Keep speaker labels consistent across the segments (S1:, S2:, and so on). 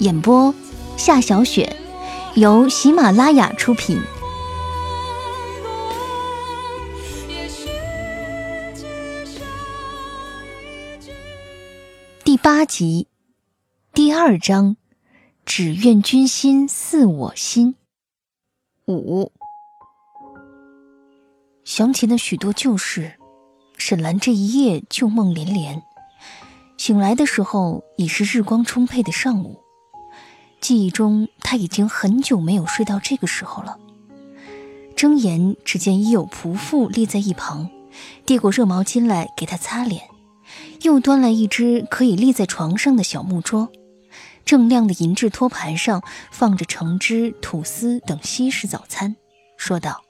S1: 演播：夏小雪，由喜马拉雅出品。第八集，第二章，只愿君心似我心。五，想起那许多旧事，沈兰这一夜旧梦连连。醒来的时候，已是日光充沛的上午。记忆中，他已经很久没有睡到这个时候了。睁眼，只见已有仆妇立在一旁，递过热毛巾来给他擦脸，又端来一只可以立在床上的小木桌，锃亮的银质托盘上放着橙汁、吐司等西式早餐，说道：“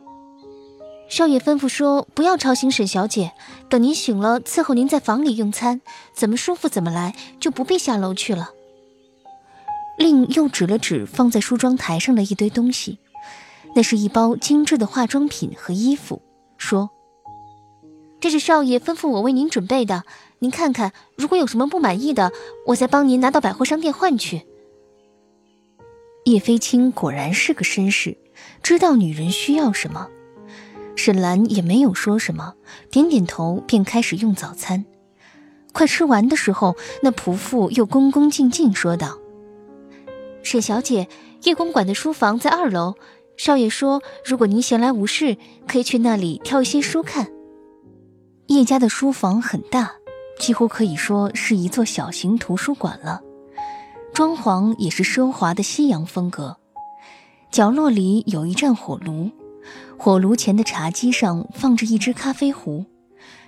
S2: 少爷吩咐说，不要吵醒沈小姐，等您醒了，伺候您在房里用餐，怎么舒服怎么来，就不必下楼去了。”
S1: 令又指了指放在梳妆台上的一堆东西，那是一包精致的化妆品和衣服，说：“
S2: 这是少爷吩咐我为您准备的，您看看，如果有什么不满意的，我再帮您拿到百货商店换去。”
S1: 叶飞青果然是个绅士，知道女人需要什么。沈兰也没有说什么，点点头便开始用早餐。快吃完的时候，那仆妇又恭恭敬敬说道。
S2: 沈小姐，叶公馆的书房在二楼。少爷说，如果您闲来无事，可以去那里挑一些书看。
S1: 叶家的书房很大，几乎可以说是一座小型图书馆了。装潢也是奢华的西洋风格。角落里有一盏火炉，火炉前的茶几上放着一只咖啡壶，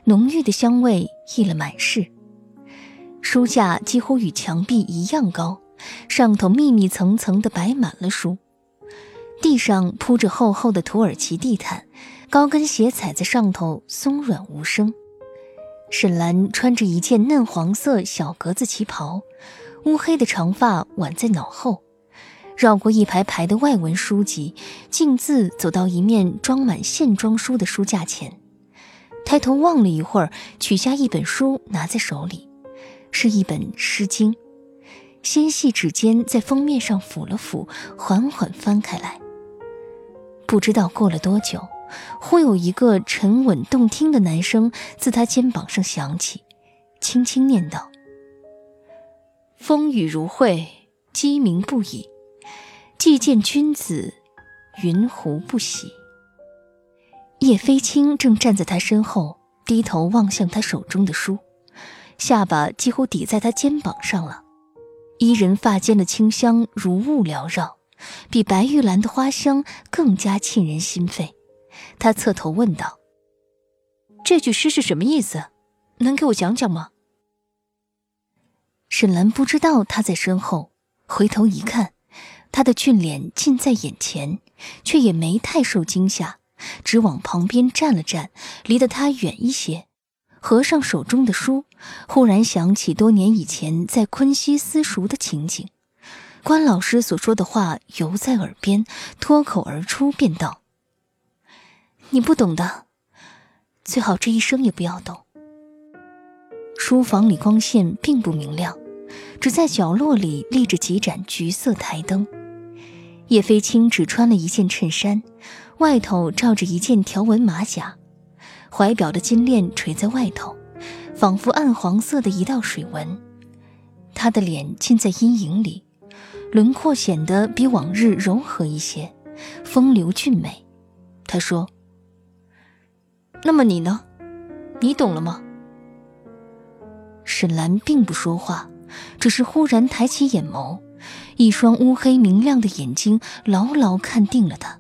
S1: 浓郁的香味溢了满室。书架几乎与墙壁一样高。上头密密层层地摆满了书，地上铺着厚厚的土耳其地毯，高跟鞋踩在上头松软无声。沈兰穿着一件嫩黄色小格子旗袍，乌黑的长发挽在脑后，绕过一排排的外文书籍，径自走到一面装满线装书的书架前，抬头望了一会儿，取下一本书拿在手里，是一本《诗经》。纤细指尖在封面上抚了抚，缓缓翻开来。不知道过了多久，忽有一个沉稳动听的男声自他肩膀上响起，轻轻念道：“风雨如晦，鸡鸣不已。既见君子，云胡不喜？”叶飞青正站在他身后，低头望向他手中的书，下巴几乎抵在他肩膀上了。伊人发间的清香如雾缭绕，比白玉兰的花香更加沁人心肺。他侧头问道：“这句诗是什么意思？能给我讲讲吗？”沈兰不知道他在身后，回头一看，他的俊脸近在眼前，却也没太受惊吓，只往旁边站了站，离得他远一些。合上手中的书，忽然想起多年以前在昆西私塾的情景，关老师所说的话犹在耳边，脱口而出，便道：“你不懂的，最好这一生也不要懂。”书房里光线并不明亮，只在角落里立着几盏橘色台灯。叶飞青只穿了一件衬衫，外头罩着一件条纹马甲。怀表的金链垂在外头，仿佛暗黄色的一道水纹。他的脸浸在阴影里，轮廓显得比往日柔和一些，风流俊美。他说：“
S3: 那么你呢？你懂了吗？”
S1: 沈兰并不说话，只是忽然抬起眼眸，一双乌黑明亮的眼睛牢牢看定了他。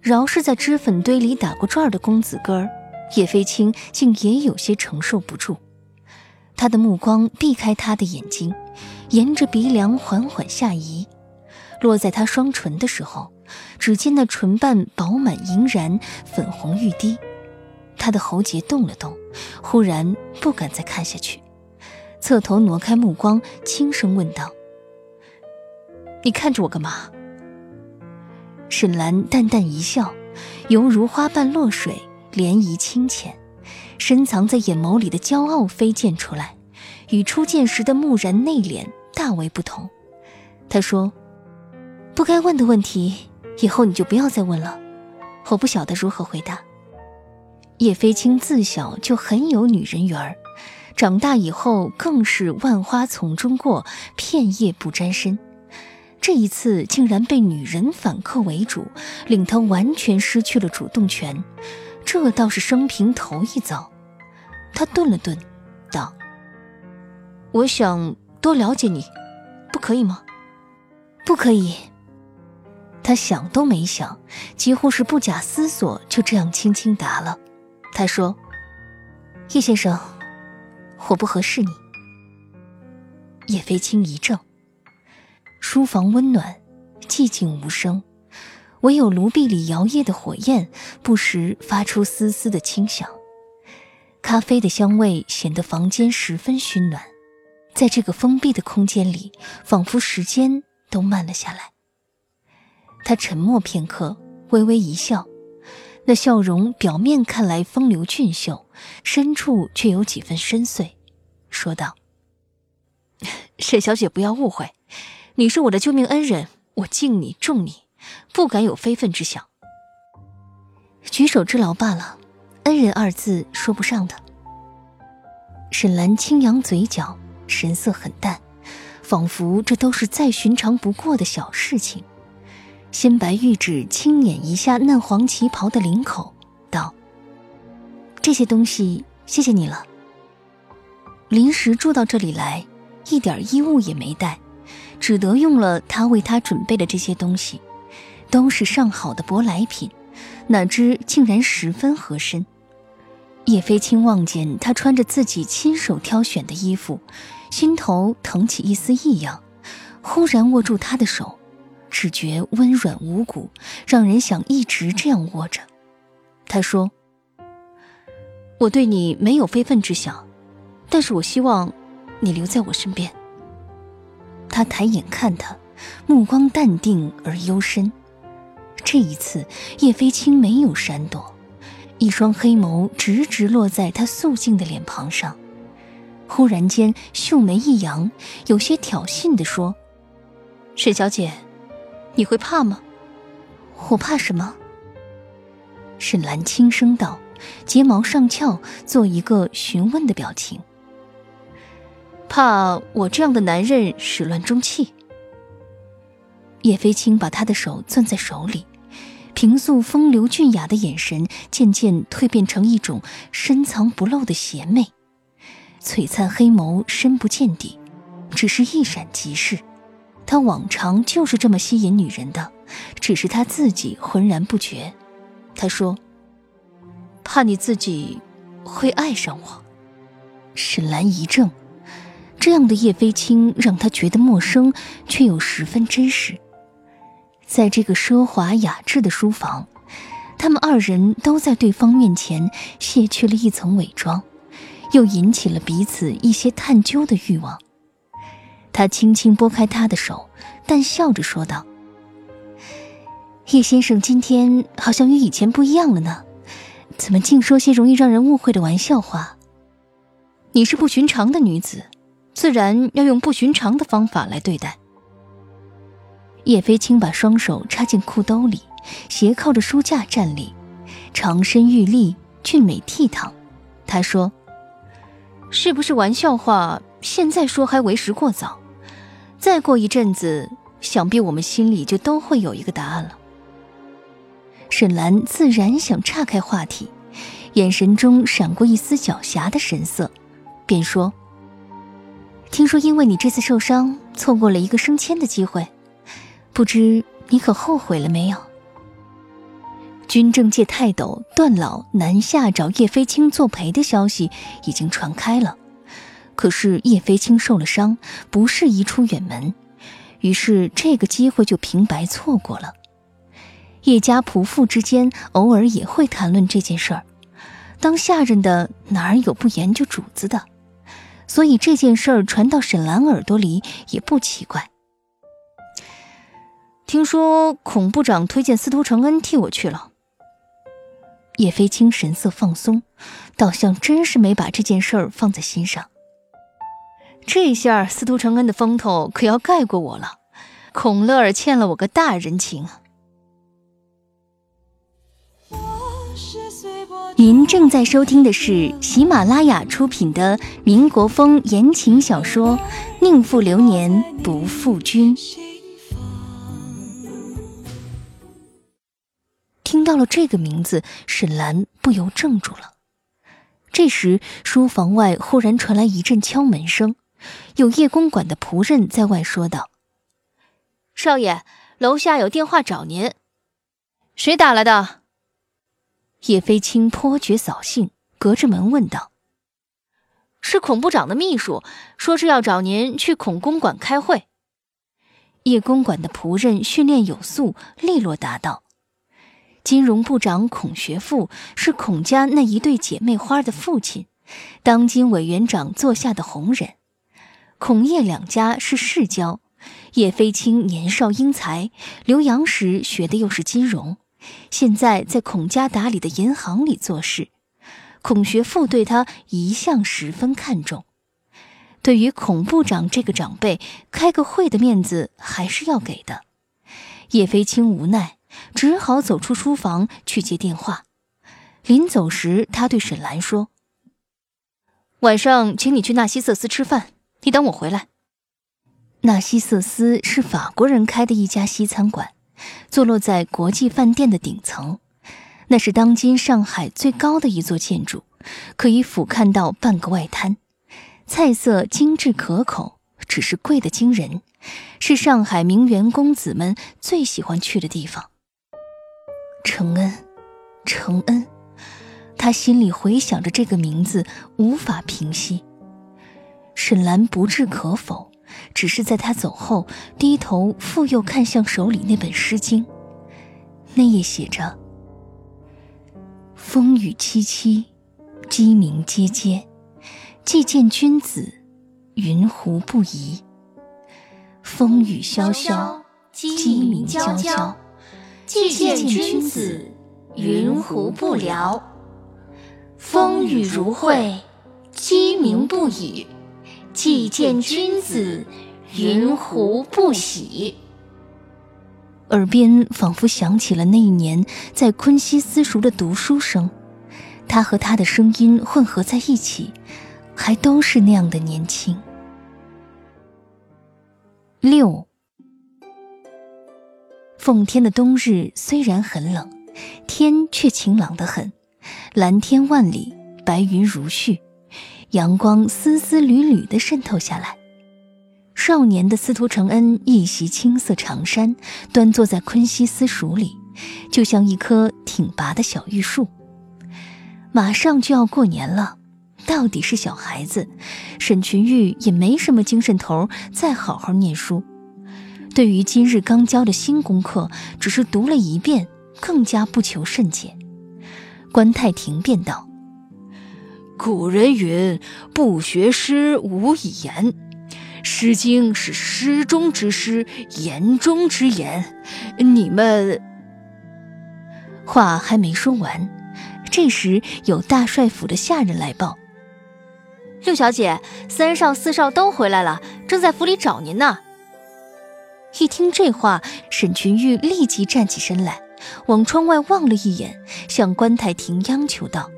S1: 饶是在脂粉堆里打过转的公子哥儿，叶飞青竟也有些承受不住。他的目光避开他的眼睛，沿着鼻梁缓缓下移，落在他双唇的时候，只见那唇瓣饱满盈然，粉红欲滴。他的喉结动了动，忽然不敢再看下去，侧头挪开目光，轻声问道：“
S3: 你看着我干嘛？”
S1: 沈兰淡淡一笑，犹如花瓣落水，涟漪清浅，深藏在眼眸里的骄傲飞溅出来，与初见时的木然内敛大为不同。他说：“不该问的问题，以后你就不要再问了，我不晓得如何回答。”叶飞青自小就很有女人缘儿，长大以后更是万花丛中过，片叶不沾身。这一次竟然被女人反客为主，令他完全失去了主动权，这倒是生平头一遭。他顿了顿，道：“
S3: 我想多了解你，不可以吗？”“
S1: 不可以。”他想都没想，几乎是不假思索，就这样轻轻答了。他说：“叶先生，我不合适你。”叶飞青一怔。书房温暖，寂静无声，唯有炉壁里摇曳的火焰不时发出丝丝的清响。咖啡的香味显得房间十分熏暖，在这个封闭的空间里，仿佛时间都慢了下来。他沉默片刻，微微一笑，那笑容表面看来风流俊秀，深处却有几分深邃，说道：“
S3: 沈小姐，不要误会。”你是我的救命恩人，我敬你重你，不敢有非分之想。
S1: 举手之劳罢了，恩人二字说不上的。沈兰轻扬嘴角，神色很淡，仿佛这都是再寻常不过的小事情。鲜白玉指轻捻一下嫩黄旗袍的领口，道：“这些东西，谢谢你了。临时住到这里来，一点衣物也没带。”只得用了他为他准备的这些东西，都是上好的舶来品，哪知竟然十分合身。叶飞青望见他穿着自己亲手挑选的衣服，心头腾起一丝异样，忽然握住他的手，只觉温软无骨，让人想一直这样握着。他说：“
S3: 我对你没有非分之想，但是我希望你留在我身边。”
S1: 他抬眼看他，目光淡定而幽深。这一次，叶飞青没有闪躲，一双黑眸直直落在他素净的脸庞上。忽然间，秀眉一扬，有些挑衅地说：“
S3: 沈小姐，你会怕吗？”“
S1: 我怕什么？”沈兰轻声道，睫毛上翘，做一个询问的表情。
S3: 怕我这样的男人始乱终弃。
S1: 叶飞青把他的手攥在手里，平素风流俊雅的眼神渐渐蜕变成一种深藏不露的邪魅，璀璨黑眸深不见底，只是一闪即逝。他往常就是这么吸引女人的，只是他自己浑然不觉。他说：“
S3: 怕你自己会爱上我。”
S1: 沈兰一怔。这样的叶飞青让他觉得陌生，却又十分真实。在这个奢华雅致的书房，他们二人都在对方面前卸去了一层伪装，又引起了彼此一些探究的欲望。他轻轻拨开他的手，淡笑着说道：“叶先生今天好像与以前不一样了呢，怎么净说些容易让人误会的玩笑话？
S3: 你是不寻常的女子。”自然要用不寻常的方法来对待。
S1: 叶飞青把双手插进裤兜里，斜靠着书架站立，长身玉立，俊美倜傥。他说：“
S3: 是不是玩笑话？现在说还为时过早。
S1: 再过一阵子，想必我们心里就都会有一个答案了。沈兰自然想岔开话题，眼神中闪过一丝狡黠的神色，便说：“听说因为你这次受伤，错过了一个升迁的机会，不知你可后悔了没有？”军政界泰斗段老南下找叶飞青作陪的消息已经传开了。可是叶飞青受了伤，不适宜出远门，于是这个机会就平白错过了。叶家仆妇之间偶尔也会谈论这件事儿，当下人的哪儿有不研究主子的？所以这件事儿传到沈兰耳朵里也不奇怪。听说孔部长推荐司徒承恩替我去了。叶飞青神色放松，倒像真是没把这件事儿放在心上。这下司徒承恩的风头可要盖过我了，孔乐儿欠了我个大人情啊！您正在收听的是喜马拉雅出品的民国风言情小说《宁负流年不负君》。听到了这个名字，沈兰不由怔住了。这时，书房外忽然传来一阵敲门声。有叶公馆的仆人在外说道：“
S3: 少爷，楼下有电话找您。谁打来的？”
S1: 叶飞青颇觉扫兴，隔着门问道：“
S3: 是孔部长的秘书，说是要找您去孔公馆开会。”
S1: 叶公馆的仆人训练有素，利落答道：“金融部长孔学富是孔家那一对姐妹花的父亲，当今委员长座下的红人。”孔叶两家是世交，叶飞青年少英才，留洋时学的又是金融，现在在孔家打理的银行里做事。孔学富对他一向十分看重，对于孔部长这个长辈，开个会的面子还是要给的。叶飞青无奈，只好走出书房去接电话。临走时，他对沈兰说：“
S3: 晚上请你去纳西瑟斯吃饭。”你等我回来。
S1: 纳西瑟斯是法国人开的一家西餐馆，坐落在国际饭店的顶层。那是当今上海最高的一座建筑，可以俯瞰到半个外滩。菜色精致可口，只是贵得惊人，是上海名媛公子们最喜欢去的地方。承恩，承恩，他心里回想着这个名字，无法平息。沈兰不置可否，只是在他走后，低头复又看向手里那本《诗经》，那页写着：“风雨凄凄，鸡鸣喈喈，既见君子，云胡不疑？风雨萧萧，鸡鸣啾啾，既见君子，云胡不聊？风雨如晦，鸡鸣不已。”既见君子，云胡不喜？耳边仿佛响起了那一年在昆西私塾的读书声，他和他的声音混合在一起，还都是那样的年轻。六，奉天的冬日虽然很冷，天却晴朗得很，蓝天万里，白云如絮。阳光丝丝缕缕地渗透下来。少年的司徒承恩一袭青色长衫，端坐在昆西私塾里，就像一棵挺拔的小玉树。马上就要过年了，到底是小孩子，沈群玉也没什么精神头再好好念书。对于今日刚教的新功课，只是读了一遍，更加不求甚解。关太庭便道。
S4: 古人云：“不学诗，无以言。”《诗经》是诗中之诗，言中之言。你们
S1: 话还没说完，这时有大帅府的下人来报：“
S3: 六小姐，三少、四少都回来了，正在府里找您呢。”
S1: 一听这话，沈群玉立即站起身来，往窗外望了一眼，向关太庭央求道。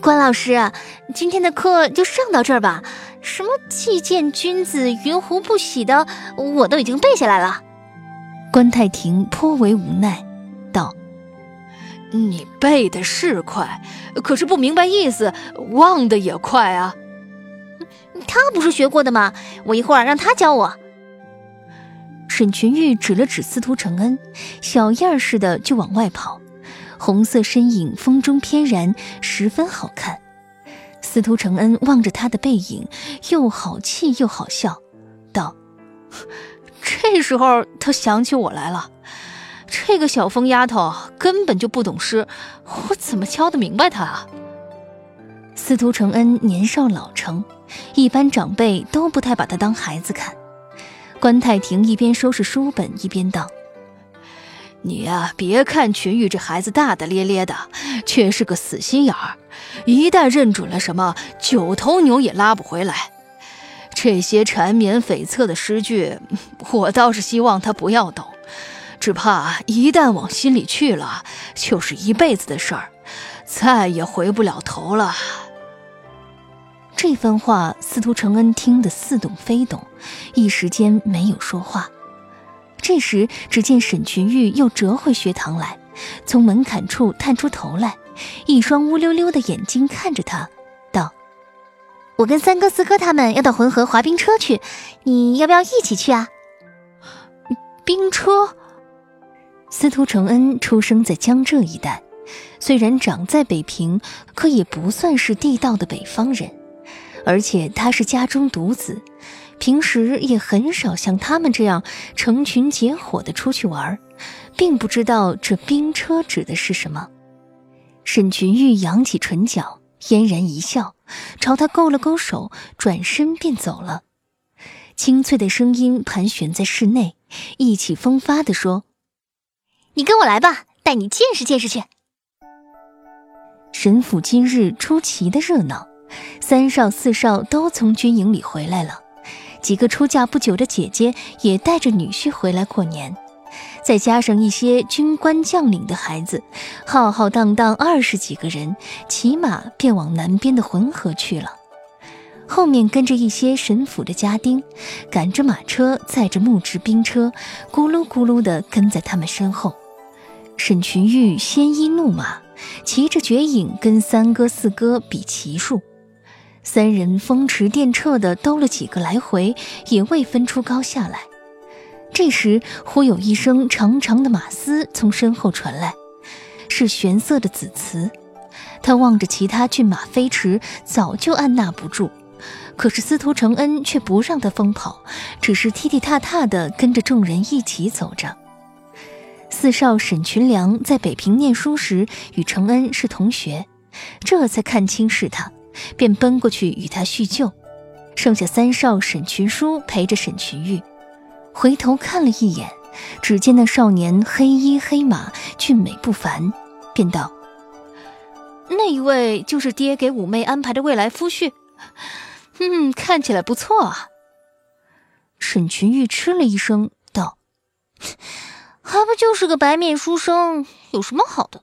S2: 关老师，今天的课就上到这儿吧。什么既见君子，云胡不喜的，我都已经背下来了。
S1: 关太庭颇为无奈，道：“
S4: 你背的是快，可是不明白意思，忘的也快啊。
S2: 他不是学过的吗？我一会儿让他教我。”
S1: 沈群玉指了指司徒承恩，小燕儿似的就往外跑，红色身影风中翩然，十分好看。司徒承恩望着他的背影，又好气又好笑，道：“
S3: 这时候他想起我来了，这个小疯丫头根本就不懂诗，我怎么教得明白她啊？”
S1: 司徒承恩年少老成，一般长辈都不太把他当孩子看。关太庭一边收拾书本，一边道：“
S4: 你呀，别看群玉这孩子大大咧咧的，却是个死心眼儿。一旦认准了什么，九头牛也拉不回来。这些缠绵悱恻的诗句，我倒是希望他不要懂，只怕一旦往心里去了，就是一辈子的事儿，再也回不了头了。”
S1: 这番话，司徒承恩听得似懂非懂，一时间没有说话。这时，只见沈群玉又折回学堂来，从门槛处探出头来，一双乌溜溜的眼睛看着他，道：“
S2: 我跟三哥、四哥他们要到浑河滑冰车去，你要不要一起去啊？”
S3: 冰车。
S1: 司徒承恩出生在江浙一带，虽然长在北平，可也不算是地道的北方人。而且他是家中独子，平时也很少像他们这样成群结伙的出去玩，并不知道这冰车指的是什么。沈群玉扬起唇角，嫣然一笑，朝他勾了勾手，转身便走了。清脆的声音盘旋在室内，意气风发地说：“
S2: 你跟我来吧，带你见识见识去。”
S1: 沈府今日出奇的热闹。三少四少都从军营里回来了，几个出嫁不久的姐姐也带着女婿回来过年，再加上一些军官将领的孩子，浩浩荡荡二十几个人，骑马便往南边的浑河去了。后面跟着一些神府的家丁，赶着马车，载着木质兵车，咕噜咕噜地跟在他们身后。沈群玉鲜衣怒马，骑着绝影，跟三哥四哥比骑术。三人风驰电掣地兜了几个来回，也未分出高下来。这时，忽有一声长长的马嘶从身后传来，是玄色的子词。他望着其他骏马飞驰，早就按捺不住。可是司徒承恩却不让他疯跑，只是踢踢踏踏地跟着众人一起走着。四少沈群良在北平念书时与承恩是同学，这才看清是他。便奔过去与他叙旧，剩下三少沈群书陪着沈群玉，回头看了一眼，只见那少年黑衣黑马，俊美不凡，便道：“
S3: 那一位就是爹给五妹安排的未来夫婿，嗯，看起来不错啊。”
S1: 沈群玉嗤了一声，道：“
S2: 还不就是个白面书生，有什么好的？”